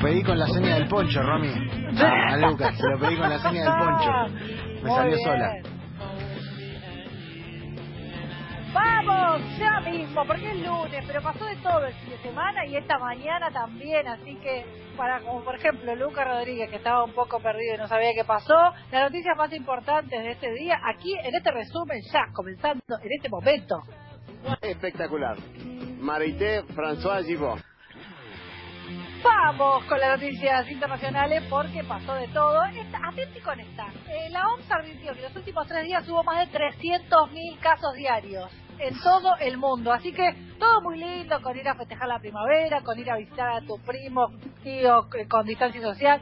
pedí con la seña del poncho, Romy. A, a Lucas, se lo pedí con la seña del poncho. Me Muy salió bien. sola. Vamos, ya mismo, porque es lunes, pero pasó de todo el fin de semana y esta mañana también, así que para como por ejemplo Lucas Rodríguez que estaba un poco perdido y no sabía qué pasó, las noticias más importantes de este día, aquí en este resumen ya, comenzando en este momento. Espectacular. Marité François Givot. Vamos con las noticias internacionales porque pasó de todo. Atenti con esta. Eh, la OMS advirtió que en los últimos tres días hubo más de 300.000 casos diarios en todo el mundo. Así que todo muy lindo con ir a festejar la primavera, con ir a visitar a tu primo, tío, eh, con distancia social.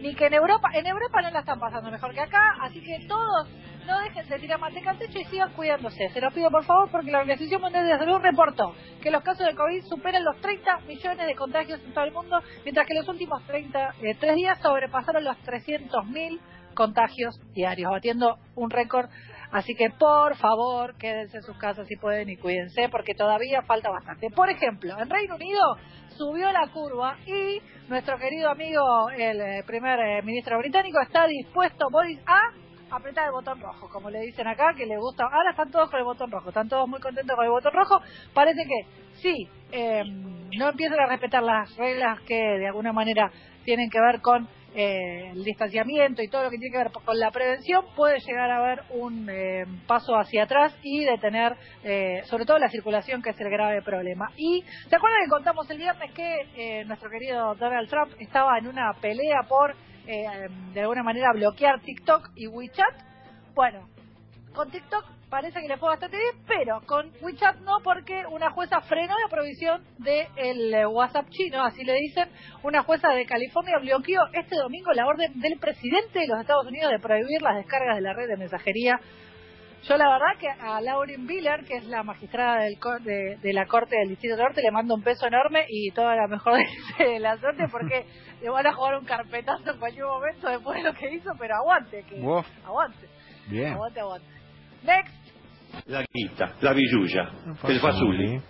Ni que en Europa, en Europa no la están pasando mejor que acá, así que todos no dejen de tirar manteca al techo y sigan cuidándose. Se lo pido por favor porque la Organización Mundial de Salud reportó que los casos de COVID superan los 30 millones de contagios en todo el mundo, mientras que los últimos 30, eh, tres días sobrepasaron los 300.000 contagios diarios, batiendo un récord. Así que por favor quédense en sus casas si pueden y cuídense porque todavía falta bastante. Por ejemplo, en Reino Unido subió la curva y nuestro querido amigo, el eh, primer eh, ministro británico, está dispuesto, Boris, a apretar el botón rojo, como le dicen acá, que le gusta. Ahora están todos con el botón rojo, están todos muy contentos con el botón rojo. Parece que sí, eh, no empiezan a respetar las reglas que de alguna manera tienen que ver con eh, el distanciamiento y todo lo que tiene que ver con la prevención, puede llegar a haber un eh, paso hacia atrás y detener eh, sobre todo la circulación, que es el grave problema. Y ¿se acuerdan que contamos el viernes que eh, nuestro querido Donald Trump estaba en una pelea por eh, de alguna manera bloquear TikTok y WeChat? Bueno, con TikTok parece que le fue bastante bien, pero con WeChat no, porque una jueza frenó la provisión del eh, WhatsApp chino, así le dicen. Una jueza de California bloqueó este domingo la orden del presidente de los Estados Unidos de prohibir las descargas de la red de mensajería. Yo la verdad que a Lauren Biller, que es la magistrada del co- de, de la Corte del Distrito Norte, le mando un beso enorme y toda la mejor de la suerte porque le van a jugar un carpetazo en cualquier momento después de lo que hizo, pero aguante, que Uf. aguante, Bien. aguante, aguante. Next. La guita, la billulla, el fasulli.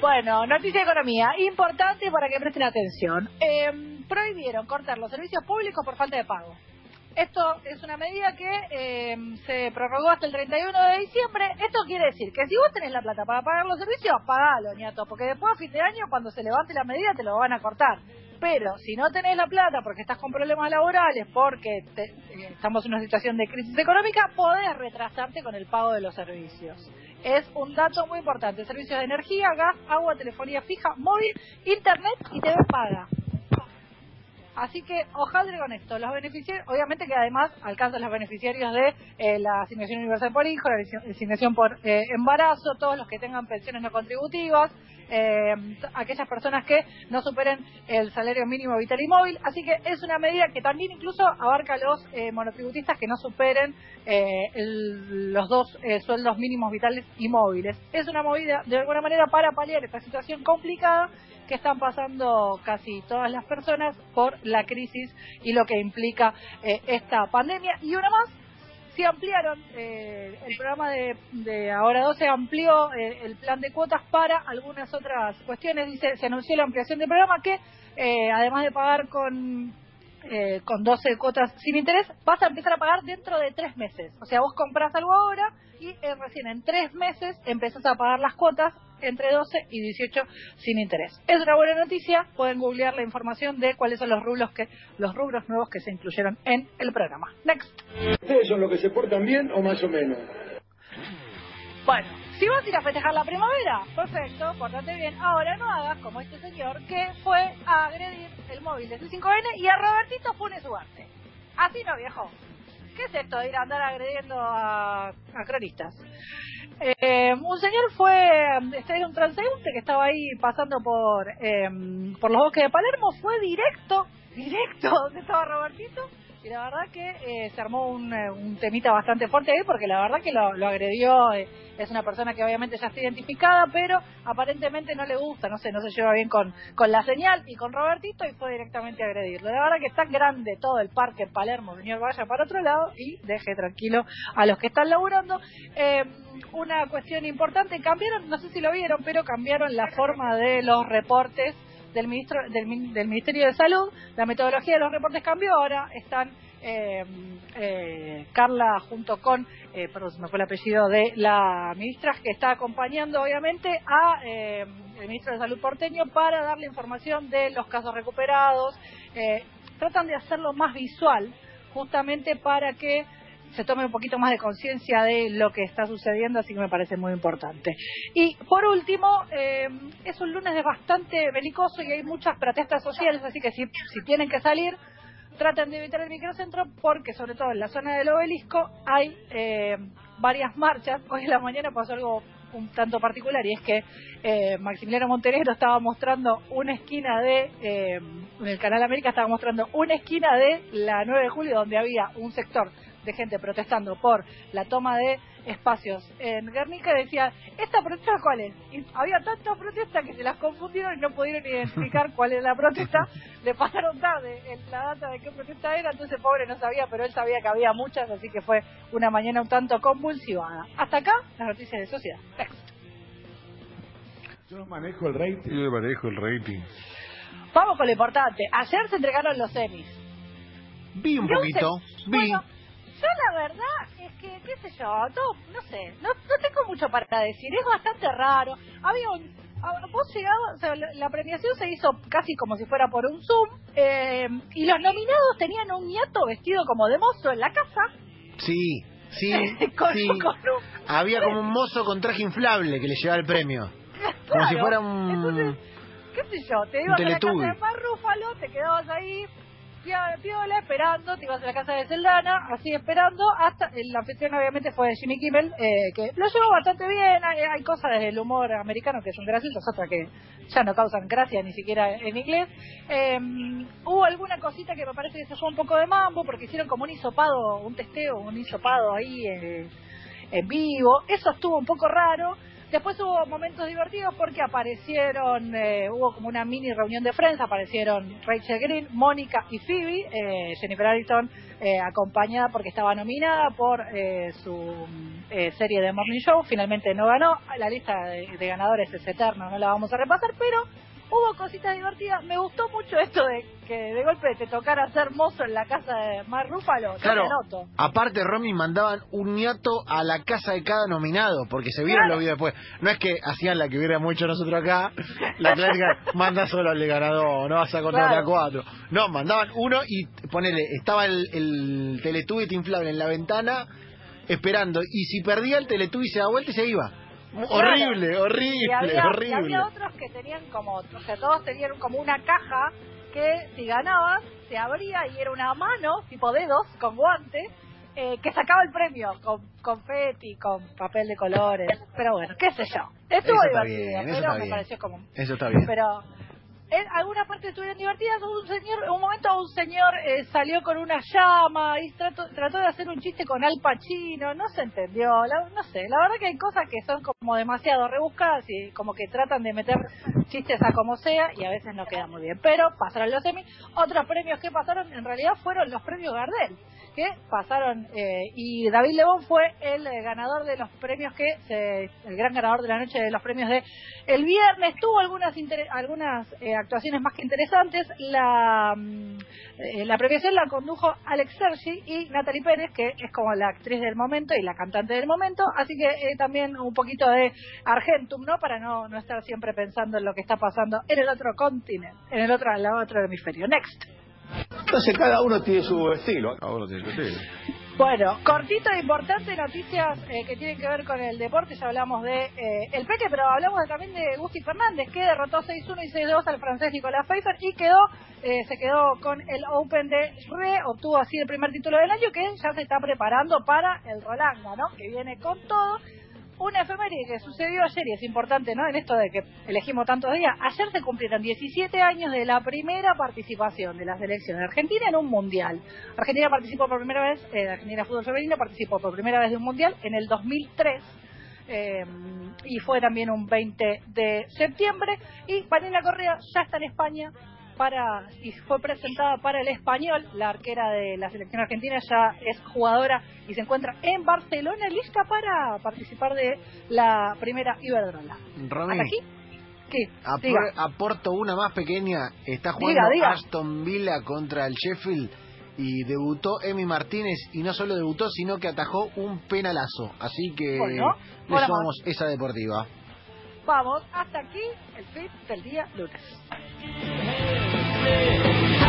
Bueno, noticia de economía, importante para que presten atención. Eh, prohibieron cortar los servicios públicos por falta de pago. Esto es una medida que eh, se prorrogó hasta el 31 de diciembre. Esto quiere decir que si vos tenés la plata para pagar los servicios, pagalo, ñato, porque después a fin de año, cuando se levante la medida, te lo van a cortar. Pero si no tenés la plata porque estás con problemas laborales, porque te- eh, estamos en una situación de crisis económica, podés retrasarte con el pago de los servicios. Es un dato muy importante. Servicios de energía, gas, agua, telefonía fija, móvil, internet y TV paga. Así que ojalá con esto. Los beneficiarios, obviamente que además alcanzan los beneficiarios de eh, la asignación universal por hijo, la asig- asignación por eh, embarazo, todos los que tengan pensiones no contributivas, eh, aquellas personas que no superen el salario mínimo vital y móvil. Así que es una medida que también incluso abarca a los eh, monotributistas que no superen eh, el- los dos eh, sueldos mínimos vitales y móviles. Es una movida de alguna manera para paliar esta situación complicada que están pasando casi todas las personas por la crisis y lo que implica eh, esta pandemia. Y una más, se ampliaron, eh, el programa de, de Ahora 12 amplió eh, el plan de cuotas para algunas otras cuestiones. Dice, se anunció la ampliación del programa que, eh, además de pagar con eh, con 12 cuotas sin interés, vas a empezar a pagar dentro de tres meses. O sea, vos compras algo ahora y eh, recién en tres meses empezás a pagar las cuotas entre 12 y 18 sin interés. Es una buena noticia, pueden googlear la información de cuáles son los rubros que los rubros nuevos que se incluyeron en el programa. Next. ¿Ustedes son los que se portan bien o más o menos? Bueno, si vas a ir a festejar la primavera, perfecto, pórtate bien. Ahora no hagas como este señor que fue a agredir el móvil de C5N y a Robertito pone su arte. Así no, viejo. ¿Qué es esto de ir a andar agrediendo a, cronistas? Eh, un señor fue, este era un transeúnte que estaba ahí pasando por, eh, por los bosques de Palermo, fue directo, directo donde estaba Robertito y la verdad que eh, se armó un, eh, un temita bastante fuerte ahí porque la verdad que lo, lo agredió, eh, es una persona que obviamente ya está identificada, pero aparentemente no le gusta, no sé, no se lleva bien con, con la señal y con Robertito y fue directamente a agredirlo. La verdad que está grande todo el parque en Palermo, señor vaya para otro lado y deje tranquilo a los que están laburando. Eh, una cuestión importante, cambiaron, no sé si lo vieron, pero cambiaron la forma de los reportes del, ministro, del, min- del Ministerio de Salud. La metodología de los reportes cambió, ahora están eh, eh, Carla junto con, eh, perdón, me fue el apellido de la ministra, que está acompañando obviamente a eh, el ministro de Salud porteño para darle información de los casos recuperados. Tratan de hacerlo más visual, justamente para que se tome un poquito más de conciencia de lo que está sucediendo, así que me parece muy importante. Y por último, eh, es un lunes bastante belicoso y hay muchas protestas sociales, así que si, si tienen que salir, traten de evitar el microcentro porque sobre todo en la zona del obelisco hay eh, varias marchas. Hoy en la mañana pasó algo un tanto particular y es que eh, Maximiliano Montenegro estaba mostrando una esquina de, eh, en el Canal América estaba mostrando una esquina de la 9 de julio donde había un sector de gente protestando por la toma de espacios en Guernica y decía, ¿esta protesta cuál es? Y había tanta protesta que se las confundieron y no pudieron identificar cuál era la protesta, le pasaron tarde en la data de qué protesta era, entonces pobre no sabía, pero él sabía que había muchas, así que fue una mañana un tanto convulsivada. Hasta acá, las noticias de sociedad. Next. Yo manejo el rating. Yo manejo el rating. Vamos con lo importante. Ayer se entregaron los semis. Vi un Yo poquito, vi. Bueno, yo la verdad es que, qué sé yo, no, no sé, no, no tengo mucho para decir, es bastante raro. Había un, vos llegabas, o sea, la, premiación se hizo casi como si fuera por un Zoom, eh, y los nominados tenían un nieto vestido como de mozo en la casa, Sí, sí, con, sí. con un... Había como un mozo con traje inflable que le llevaba el premio. Como si fuera un... Entonces, qué sé yo, te ibas a la casa de Marrúfalo, te quedabas ahí, piola, piola, esperando, te ibas a la casa de Celdana, así esperando, hasta, la anfitrión obviamente fue Jimmy Kimmel, eh, que lo llevó bastante bien, hay, hay cosas del humor americano que son graciosas, otras que ya no causan gracia ni siquiera en inglés. Eh, hubo alguna cosita que me parece que se fue un poco de mambo, porque hicieron como un hisopado, un testeo, un hisopado ahí eh, en vivo, eso estuvo un poco raro. Después hubo momentos divertidos porque aparecieron, eh, hubo como una mini reunión de prensa, aparecieron Rachel Green, Mónica y Phoebe, eh, Jennifer Aniston eh, acompañada porque estaba nominada por eh, su eh, serie de Morning Show, finalmente no ganó, la lista de, de ganadores es eterna, no la vamos a repasar, pero hubo cositas divertidas, me gustó mucho esto de que de golpe te tocara ser mozo en la casa de Mar Rúfalo, Claro, noto. aparte Romy mandaban un niato a la casa de cada nominado, porque se vieron Claro. los videos después. No es que hacían la que hubiéramos hecho nosotros acá, la clásica, manda solo al ganador, no vas a contar Claro. a cuatro. No, mandaban uno y ponele, estaba el, el Teletubby inflable en la ventana esperando, y si perdía el Teletubby se da vuelta y se iba. Horrible, horrible, y había, y horrible. había otros que tenían como, o sea, todos tenían como una caja que si ganabas se abría y era una mano, tipo dedos, con guantes, eh, que sacaba el premio con confeti, con papel de colores. Pero bueno, qué sé yo. Estuvo divertido, bien, pero me bien. pareció como... Eso está bien. Pero en algunas partes estuvieron divertidas. Un señor, un momento un señor eh, salió con una llama y trató, trató de hacer un chiste con Al Pacino, no se entendió. No sé, la verdad que hay cosas que son como demasiado rebuscadas y como que tratan de meter chistes a como sea y a veces no queda muy bien. Pero pasaron los semis. Otros premios que pasaron en realidad fueron los premios Gardel que pasaron eh, y David Lebón fue el eh, ganador de los premios que se, el gran ganador de la noche de los premios de el viernes. Tuvo algunas algunas eh, actuaciones más que interesantes. La mm, eh, la premiación la condujo Alex Sergi y Natalie Pérez que es como la actriz del momento y la cantante del momento. Así que eh, también un poquito de Argentum no para no, no estar siempre pensando en lo que está pasando en el otro continente en el otro en el otro hemisferio. Next Entonces cada uno tiene su estilo. Ahora tiene que ser. Bueno, cortito e importante noticias eh, que tienen que ver con el deporte. Ya hablamos de eh, el Peque, pero hablamos de- también de Gusti Fernández, que derrotó 6-1 y 6-2 al francés Nicolás Pfeiffer y quedó, eh, se quedó con el Open de Re, obtuvo así el primer título del año, que ya se está preparando para el Rolanga, ¿no? Que viene con todo. Una efeméride que sucedió ayer y es importante, ¿no? En esto de que elegimos tantos días. Ayer se cumplieron 17 años de la primera participación de la selección de Argentina en un mundial. Argentina participó por primera vez, eh, Argentina Fútbol Femenino participó por primera vez de un mundial en el 2003. eh, y fue también un 20 de septiembre y Vanilla Correa ya está en España para y fue presentada para el español la arquera de la selección argentina ya es jugadora y se encuentra en Barcelona lista para participar de la primera Iberdrola Romy, hasta aquí ¿Qué? Apor- aporto una más pequeña. Está jugando diga. Aston Villa contra el Sheffield y debutó Emi Martínez y no solo debutó, sino que atajó un penalazo. Así que Bueno, le sumamos esa deportiva. Vamos, hasta aquí el fin del día lunes. me.